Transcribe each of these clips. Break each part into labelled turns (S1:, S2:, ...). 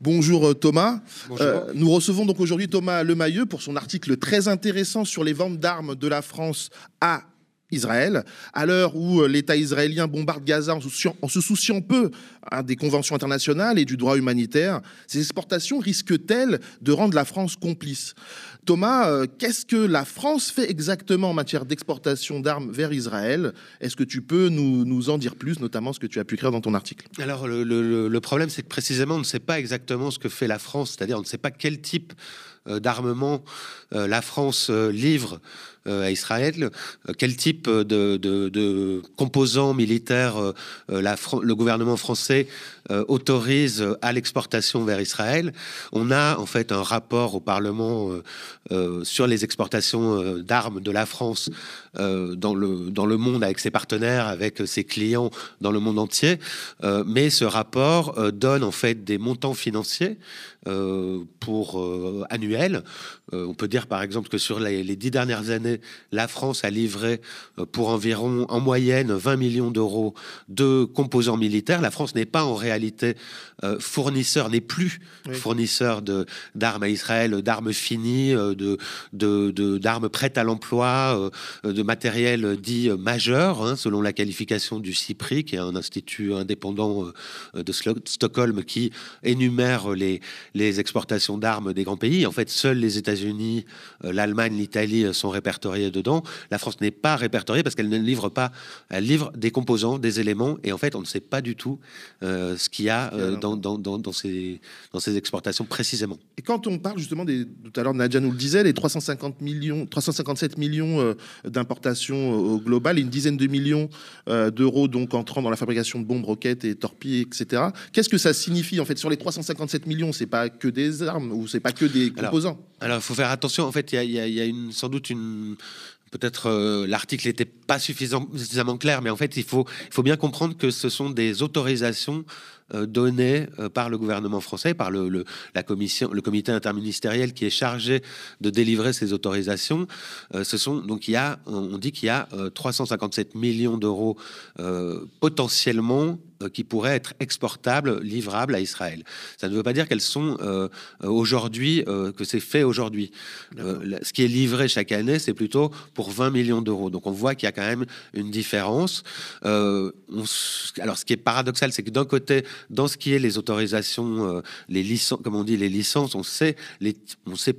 S1: Bonjour Thomas. Euh, nous recevons donc aujourd'hui Thomas Lemayeux pour son article très intéressant sur les ventes d'armes de la France à Israël, à l'heure où euh, l'État israélien bombarde Gaza en, se souciant peu hein, des conventions internationales et du droit humanitaire, ces exportations risquent-elles de rendre la France complice? Thomas, euh, qu'est-ce que la France fait exactement en matière d'exportation d'armes vers Israël? Est-ce que tu peux nous, en dire plus, notamment ce que tu as pu écrire dans ton article?
S2: Alors, le, problème, c'est que précisément, on ne sait pas exactement ce que fait la France, c'est-à-dire on ne sait pas quel type d'armement la France livre euh, à Israël, euh, quel type de, composants militaires euh, le gouvernement français autorise à l'exportation vers Israël. On a en fait un rapport au Parlement sur les exportations d'armes de la France dans, le, dans le monde avec ses partenaires, avec ses clients dans le monde entier. mais ce rapport donne en fait des montants financiers pour annuels. on peut dire par exemple que sur les dix dernières années, la France a livré euh, pour environ, en moyenne, 20 millions d'euros de composants militaires. La France n'est pas en réalité euh, fournisseur, n'est plus fournisseur de d'armes à Israël, d'armes finies, euh, de d'armes prêtes à l'emploi, de matériel dit majeur, hein, selon la qualification du CIPRI, qui est un institut indépendant de Stockholm qui énumère les, les exportations d'armes des grands pays. En fait, seuls les États-Unis, l'Allemagne, l'Italie sont répertoriés dedans. La France n'est pas répertoriée parce qu'elle ne livre pas, elle livre des composants, des éléments, et en fait, on ne sait pas du tout euh, ce qu'il y a euh, dans, dans, dans, ces, dans ces exportations précisément.
S1: Et quand on parle justement des, tout à l'heure, Nadia nous le disait, les 350 millions, 357 millions euh, d'importations au global, une dizaine de millions d'euros donc entrant dans la fabrication de bombes, roquettes et torpilles, etc. Qu'est-ce que ça signifie en fait sur les 357 millions? C'est pas que des armes ou c'est pas que des composants?
S2: Alors, il faut faire attention. En fait, il y a, y a une, sans doute une peut-être euh, l'article n'était pas suffisamment clair, mais en fait, il faut, bien comprendre que ce sont des autorisations euh, données euh, par le gouvernement français, par le, la commission, le comité interministériel qui est chargé de délivrer ces autorisations. ce sont donc il y a, on dit qu'il y a 357 millions d'euros potentiellement qui pourraient être exportables, livrables à Israël. Ça ne veut pas dire qu'elles sont euh, aujourd'hui, euh, que c'est fait aujourd'hui. ce qui est livré chaque année, c'est plutôt pour 20 millions d'euros. Donc on voit qu'il y a quand même une différence. alors ce qui est paradoxal, c'est que d'un côté, dans ce qui est les autorisations, les licences, comme on dit, les licences, on sait, les, on sait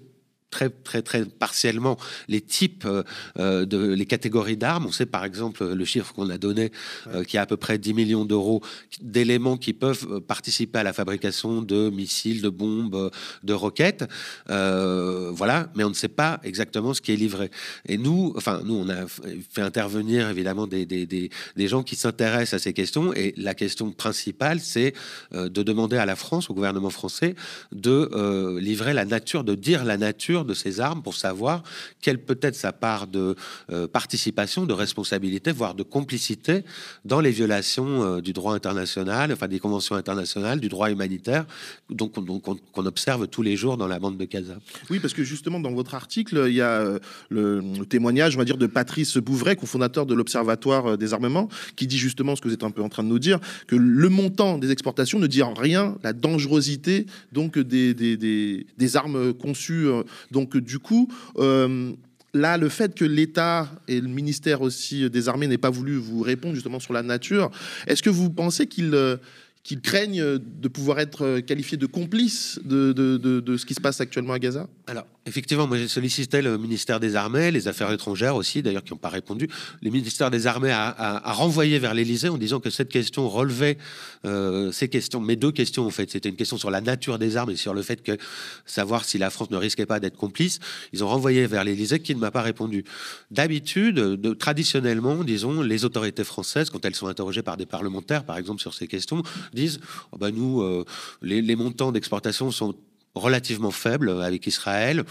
S2: très très très partiellement les types euh, euh, de les catégories d'armes. On sait par exemple le chiffre qu'on a donné, euh, qui a à peu près 10 millions d'euros d'éléments qui peuvent participer à la fabrication de missiles, de bombes, de roquettes. voilà, mais on ne sait pas exactement ce qui est livré. Et nous, enfin nous, on a fait intervenir évidemment des, des, des, des gens qui s'intéressent à ces questions. Et la question principale, c'est de demander à la France, au gouvernement français, de livrer la nature, de dire la nature de ces armes pour savoir quelle peut être sa part de euh, participation, de responsabilité, voire de complicité dans les violations euh, du droit international, enfin des conventions internationales, du droit humanitaire, donc, qu'on observe tous les jours dans la bande de Gaza.
S1: Oui, parce que justement dans votre article, il y a euh, le, témoignage, on va dire, de Patrice Bouvray, cofondateur de l'Observatoire des armements, qui dit justement ce que vous êtes un peu en train de nous dire, que le montant des exportations ne dit en rien la dangerosité donc des, armes conçues donc du coup, euh, là, le fait que l'État et le ministère aussi des Armées n'aient pas voulu vous répondre justement sur la nature, est-ce que vous pensez qu'ils euh, qu'ils craignent de pouvoir être qualifiés de complices de, ce qui se passe actuellement à Gaza?
S2: Alors, effectivement, moi j'ai sollicité le ministère des Armées, les Affaires étrangères aussi, d'ailleurs, qui n'ont pas répondu. Le ministère des Armées a, renvoyé vers l'Élysée en disant que cette question relevait euh, ces questions, mes deux questions en fait. C'était une question sur la nature des armes et sur le fait que savoir si la France ne risquait pas d'être complice. Ils ont renvoyé vers l'Élysée qui ne m'a pas répondu. D'habitude, traditionnellement, disons, les autorités françaises, quand elles sont interrogées par des parlementaires, par exemple, sur ces questions, disent oh ben nous, euh, les, les montants d'exportation sont relativement faible avec Israël.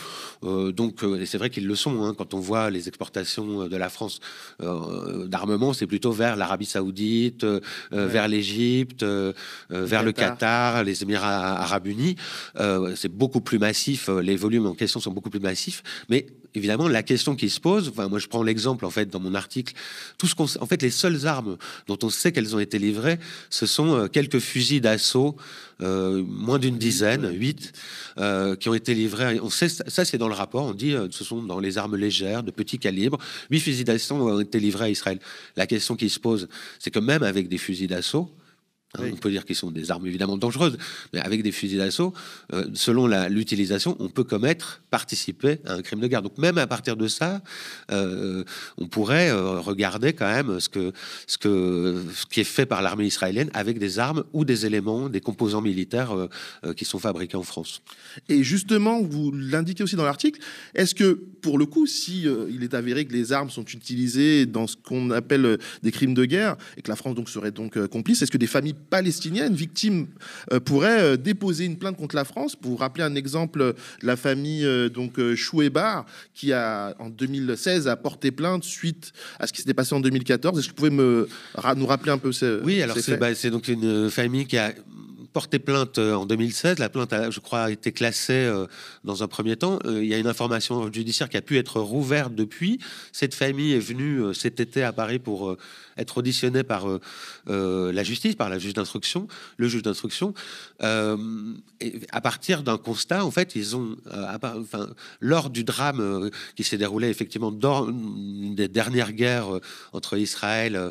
S2: Euh, donc, euh, c'est vrai qu'ils le sont. Hein, quand on voit les exportations de la France euh, d'armement, c'est plutôt vers l'Arabie Saoudite, vers l'Égypte, vers le Qatar, les Émirats Arabes Unis. c'est beaucoup plus massif. Les volumes en question sont beaucoup plus massifs. Mais évidemment, la question qui se pose, enfin, moi je prends l'exemple en fait dans mon article, tout ce qu'on, en fait, les seules armes dont on sait qu'elles ont été livrées, ce sont euh, quelques fusils d'assaut, euh, moins d'une dizaine, huit, euh, qui ont été livrés. On sait ça, c'est dans le rapport. On dit, ce sont dans les armes légères, de petit calibre, huit fusils d'assaut ont été livrés à Israël. La question qui se pose, c'est que même avec des fusils d'assaut, Hein, on peut dire qu'ils sont des armes évidemment dangereuses, mais avec des fusils d'assaut, euh, selon l'utilisation, on peut commettre, participer à un crime de guerre. Donc même à partir de ça, euh, on pourrait euh, regarder quand même ce, que, ce, que, ce qui est fait par l'armée israélienne avec des armes ou des éléments, des composants militaires qui sont fabriqués en France.
S1: Et justement, vous l'indiquez aussi dans l'article, est-ce que pour le coup, si il est avéré que les armes sont utilisées dans ce qu'on appelle des crimes de guerre et que la France donc serait donc complice, est-ce que des familles palestinienne victime euh, pourrait euh, déposer une plainte contre la France. Pour vous rappeler un exemple, la famille euh, donc Chouébar qui a en 2016 a porté plainte suite à ce qui s'était passé en 2014. Est-ce que vous pouvez me nous rappeler un peu ce
S2: Oui, alors bah, c'est donc une famille qui a porté plainte en 2016. La plainte, je crois, a été classée dans un premier temps. Il y a une information judiciaire qui a pu être rouverte depuis. Cette famille est venue cet été à Paris pour être auditionné par euh, euh, la justice, par la juge d'instruction, le juge d'instruction, euh, à partir d'un constat, en fait, ils ont, lors du drame qui s'est déroulé effectivement dans une des dernières guerres entre Israël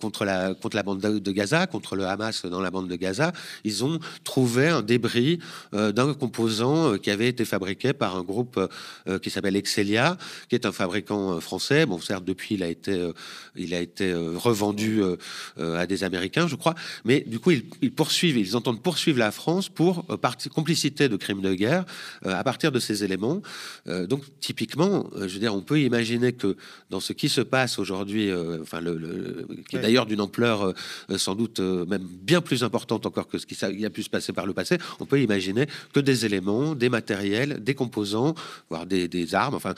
S2: contre la contre la bande de Gaza, contre le Hamas dans la bande de Gaza, ils ont trouvé un débris d'un composant qui avait été fabriqué par un groupe qui s'appelle Excelia, qui est un fabricant français. Bon, certes, depuis, il a été il a été euh, revendu euh, euh, à des Américains, je crois. Mais du coup, ils, poursuivent, ils entendent poursuivre la France pour complicité de crimes de guerre à partir de ces éléments. donc, typiquement, je veux dire, on peut imaginer que dans ce qui se passe aujourd'hui, enfin, le, qui est d'ailleurs d'une ampleur sans doute même bien plus importante encore que ce qui a pu se passer par le passé, on peut imaginer que des éléments, des matériels, des composants, voire des, armes, enfin,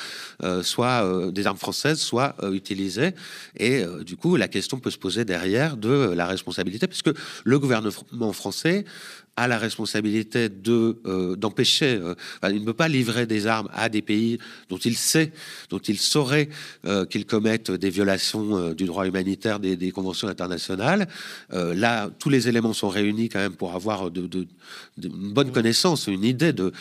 S2: soit des armes françaises, soit utilisées. Et euh, du coup, la question peut se poser derrière de la responsabilité, puisque le gouvernement français a la responsabilité de euh, d'empêcher. Euh, il ne peut pas livrer des armes à des pays dont il sait, dont il saurait euh, qu'ils commettent des violations du droit humanitaire des, conventions internationales. là, tous les éléments sont réunis quand même pour avoir de, une bonne connaissance, une idée de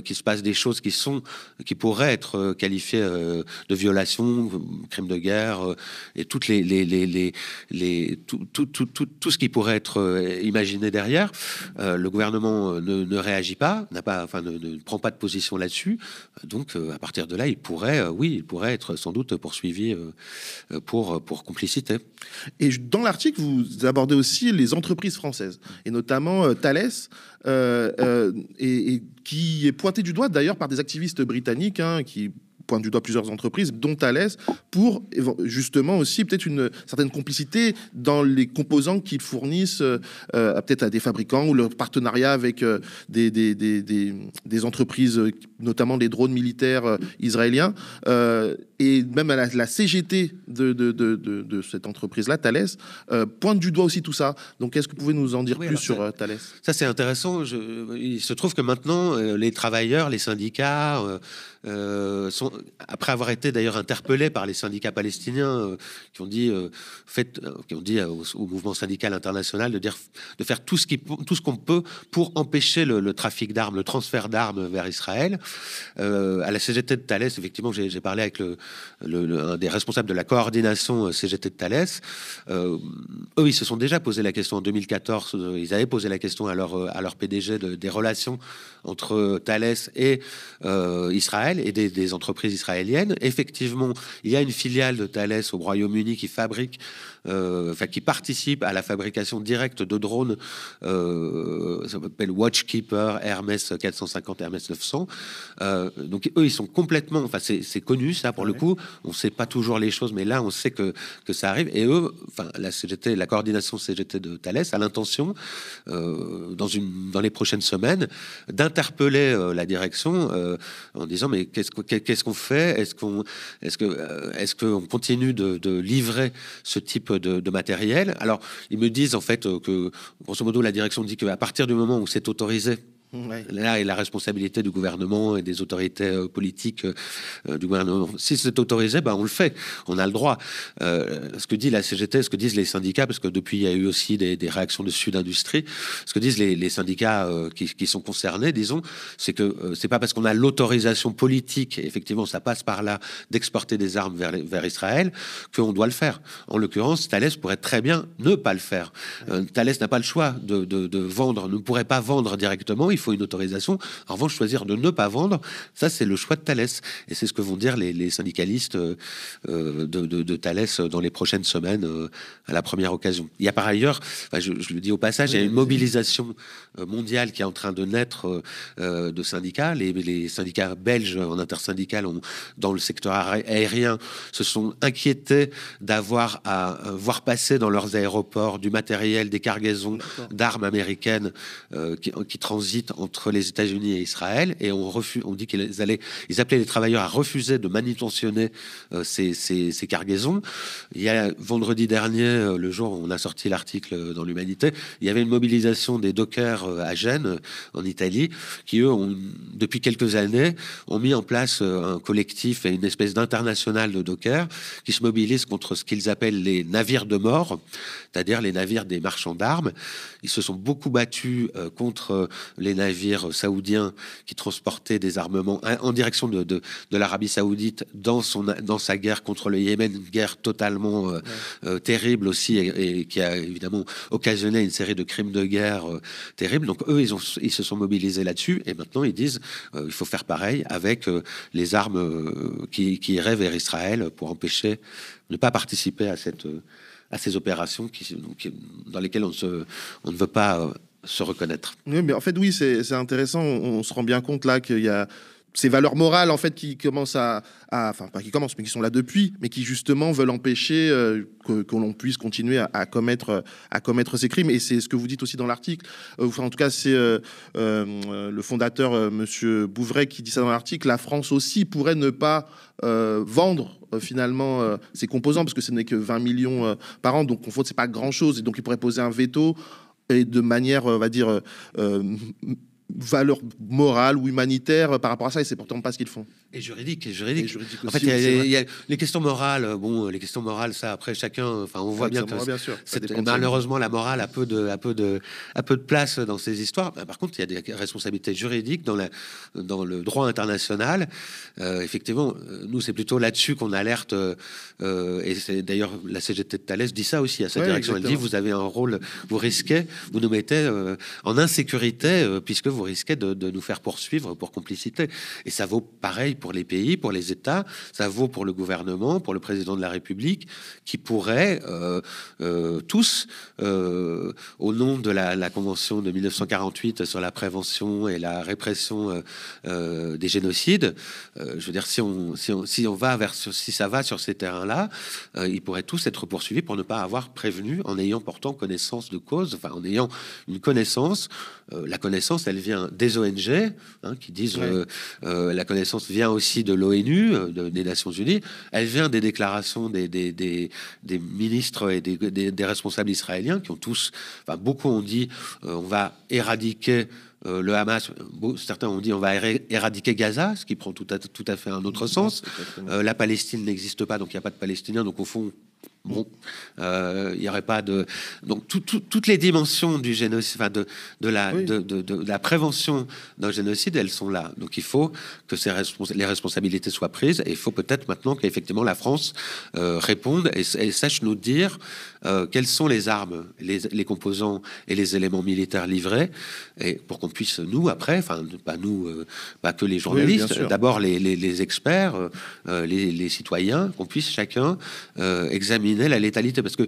S2: qu'il se passe des choses qui sont, qui pourraient être qualifiées de violations, crimes de guerre et toutes les les les, les tout, tout, tout, tout, ce qui pourrait être imaginé derrière le gouvernement euh, ne, réagit pas, n'a pas, enfin, ne, prend pas de position là-dessus. Donc, euh, à partir de là, il pourrait, euh, oui, il pourrait être sans doute poursuivi pour, pour complicité.
S1: Et dans l'article, vous abordez aussi les entreprises françaises, et notamment Thales, et, qui est pointé du doigt d'ailleurs par des activistes britanniques hein, qui pointe du doigt plusieurs entreprises, dont Thales, pour justement aussi peut-être une certaine complicité dans les composants qu'ils fournissent euh, peut-être à des fabricants ou leur partenariat avec euh, des, des, des, des, entreprises, notamment des drones militaires euh, israéliens, et même à la, CGT de, de, de, de, cette entreprise-là, Thales, pointe du doigt aussi tout ça. Donc, est-ce que vous pouvez nous en dire plus sur Thales?
S2: Ça, c'est intéressant. Je, il se trouve que maintenant, les travailleurs, les syndicats, euh, après avoir été d'ailleurs interpellés par les syndicats palestiniens euh, qui ont dit, euh, fait, qui ont dit au, mouvement syndical international de, dire, de faire tout ce qui, tout ce qu'on peut pour empêcher le, trafic d'armes, le transfert d'armes vers Israël. à la CGT de Thales, effectivement, j'ai parlé avec le, un des responsables de la coordination CGT de Thales. eux, ils se sont déjà posé la question en 2014. Ils avaient posé la question à leur, à leur PDG de, des relations entre Thales et Israël et des, entreprises israéliennes. Effectivement, il y a une filiale de Thales au Royaume-Uni qui fabrique, enfin qui participe à la fabrication directe de drones. Euh, ça s'appelle Watchkeeper, Hermès 450, Hermès 900. Euh, donc eux, ils sont complètement, enfin c'est connu ça pour le coup. On ne sait pas toujours les choses, mais là on sait que que ça arrive. Et eux, enfin la CGT, la coordination CGT de Thales a l'intention dans une dans les prochaines semaines d'interpeller la direction en disant mais qu'est-ce qu'on fait? Est-ce qu'on est-ce que euh, est-ce qu'on continue de, livrer ce type de, matériel. Alors ils me disent en fait que grosso modo la direction dit qu'à partir du moment où c'est autorisé Là est la responsabilité du gouvernement et des autorités euh, politiques euh, du gouvernement. Si c'est autorisé, ben on le fait. On a le droit. Euh, ce que dit la CGT, ce que disent les syndicats, parce que depuis il y a eu aussi des, réactions de Sud Industrie, ce que disent les, syndicats qui, sont concernés, disons, c'est que c'est pas parce qu'on a l'autorisation politique, effectivement ça passe par là, d'exporter des armes vers, vers Israël, qu'on doit le faire. En l'occurrence, Thales pourrait très bien ne pas le faire. Thales n'a pas le choix de, vendre, ne pourrait pas vendre directement faut une autorisation. En revanche, choisir de ne pas vendre, ça c'est le choix de Thales. Et c'est ce que vont dire les, syndicalistes euh, de, de, Thales dans les prochaines semaines euh, à la première occasion. Il y a par ailleurs, je, le dis au passage, il y a une mobilisation euh, mondiale qui est en train de naître de syndicats. Les, les, syndicats belges en intersyndical dans le secteur aérien se sont inquiétés d'avoir à voir passer dans leurs aéroports du matériel, des cargaisons d'armes américaines qui, qui transitent entre les États-Unis et Israël, et on refuse, on dit qu'ils allaient, ils appelaient les travailleurs à refuser de manutentionner euh, ces, cargaisons. Il y a vendredi dernier, euh, le jour où on a sorti l'article dans l'Humanité, il y avait une mobilisation des dockers euh, à Gênes, en Italie, qui eux, ont, depuis quelques années, ont mis en place un collectif et une espèce d'international de dockers qui se mobilisent contre ce qu'ils appellent les navires de mort, c'est-à-dire les navires des marchands d'armes. Ils se sont beaucoup battus contre les navires saoudiens qui transportaient des armements en direction de, de, de l'Arabie saoudite dans, son, dans sa guerre contre le Yémen, une guerre totalement euh, euh, terrible aussi et, qui a évidemment occasionné une série de crimes de guerre euh, terribles. Donc eux, ils, ont, ils se sont mobilisés là-dessus et maintenant ils disent il faut faire pareil avec les armes qui, qui iraient vers Israël pour empêcher ne pas participer à cette à ces opérations qui, dans lesquelles on, se, on ne veut pas se reconnaître.
S1: Oui, mais en fait, oui, c'est intéressant. On, se rend bien compte là qu'il y a ces valeurs morales en fait qui commencent à, enfin pas qui commencent mais qui sont là depuis mais qui justement veulent empêcher euh, que, l'on puisse continuer à, commettre à commettre ces crimes. Et c'est ce que vous dites aussi dans l'article. Euh, en tout cas c'est euh, le fondateur monsieur Bouvray qui dit ça dans l'article. La France aussi pourrait ne pas vendre finalement ses composants parce que ce n'est que 20 millions par an. Donc en fait c'est pas grand chose et donc il pourrait poser un veto et de manière, on va dire, euh, valeur morale ou humanitaire par rapport à ça, et c'est pourtant pas ce qu'ils font.
S2: Et juridique, et juridique. en fait, il y, a les questions morales. Euh, bon, les questions morales, ça après chacun. Enfin, on voit bien que bien sûr, malheureusement la morale a peu de, a peu de, a peu de place dans ces histoires. Bah, par contre, il y a des responsabilités juridiques dans la, dans le droit international. Euh, effectivement, euh, nous c'est plutôt là-dessus qu'on alerte. Euh, et c'est d'ailleurs la CGT de Thalès dit ça aussi à cette direction. Elle dit vous avez un rôle, vous risquez, vous nous mettez en insécurité puisque vous risquez de, nous faire poursuivre pour complicité. Et ça vaut pareil pour les pays, pour les États, ça vaut pour le gouvernement, pour le président de la République, qui pourrait euh, euh, tous, euh, au nom de la, Convention de 1948 sur la prévention et la répression des génocides, je veux dire, si on, si on, si on va vers, si ça va sur ces terrains-là, ils pourraient tous être poursuivis pour ne pas avoir prévenu en ayant pourtant connaissance de cause, enfin en ayant une connaissance. la connaissance, elle vient des ONG hein, qui disent la connaissance vient aussi de l'ONU, euh, des Nations Unies. Elle vient des déclarations des, des, des, des ministres et des, des, responsables israéliens qui ont tous, enfin, beaucoup ont dit, euh, on va éradiquer euh, le Hamas, certains ont dit on va éradiquer Gaza, ce qui prend tout à, tout à fait un autre sens. la Palestine n'existe pas, donc il n'y a pas de Palestiniens. Donc au fond, Bon, euh, il n'y aurait pas de donc toutes les dimensions du génocide, enfin de, de la de, de, de, la prévention d'un génocide, elles sont là. Donc il faut que ces les responsabilités soient prises et il faut peut-être maintenant qu'effectivement la France euh, réponde et, sache nous dire euh, quelles sont les armes, les, les, composants et les éléments militaires livrés et pour qu'on puisse nous après, enfin pas nous, euh, pas que les journalistes, d'abord les, les, les, experts, euh, les, citoyens, qu'on puisse chacun examiner la létalité, parce que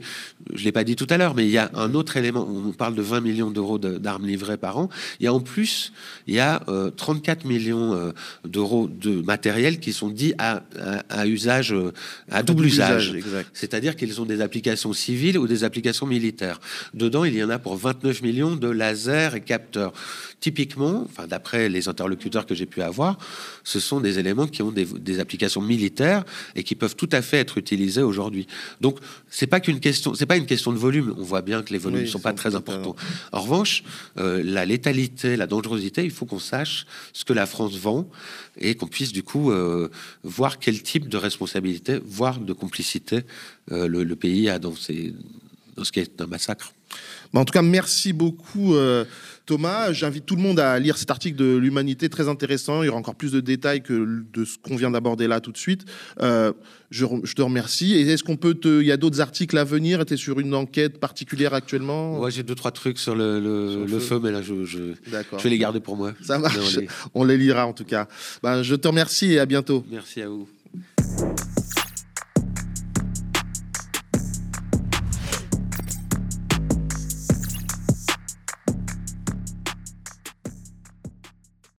S2: je l'ai pas dit tout à l'heure, mais il y a un autre élément. On parle de 20 millions d'euros d'armes livrées par an. Il y a en plus, il y a 34 euh, millions d'euros de matériel qui sont dits à, à, usage, à double, usage. C'est-à-dire qu'ils ont des applications civiles ou des applications militaires. Dedans, il y en a pour 29 millions de lasers et capteurs. Typiquement, enfin, d'après les interlocuteurs que j'ai pu avoir, ce sont des éléments qui ont des, applications militaires et qui peuvent tout à fait être utilisés aujourd'hui. Donc, c'est pas qu'une question, c'est pas une question de volume. On voit bien que les volumes ne sont pas très importants. En revanche, euh, la létalité, la dangerosité, il faut qu'on sache ce que la France vend et qu'on puisse du coup euh, voir quel type de responsabilité, voire de complicité, euh, le, pays a dans, dans ce qui est un massacre.
S1: en tout cas, merci beaucoup. Thomas. J'invite tout le monde à lire cet article de l'Humanité, très intéressant. Il y aura encore plus de détails que de ce qu'on vient d'aborder là tout de suite. Euh, je, te remercie. Et est-ce qu'on peut te... Il y a d'autres articles à venir? Tu es sur une enquête particulière actuellement?
S2: Ouais, j'ai deux, trois trucs sur le, feu. mais là, je, je, je, vais les garder pour moi.
S1: Ça marche. On les lira en tout cas. Ben, je te remercie et à bientôt.
S2: Merci à vous.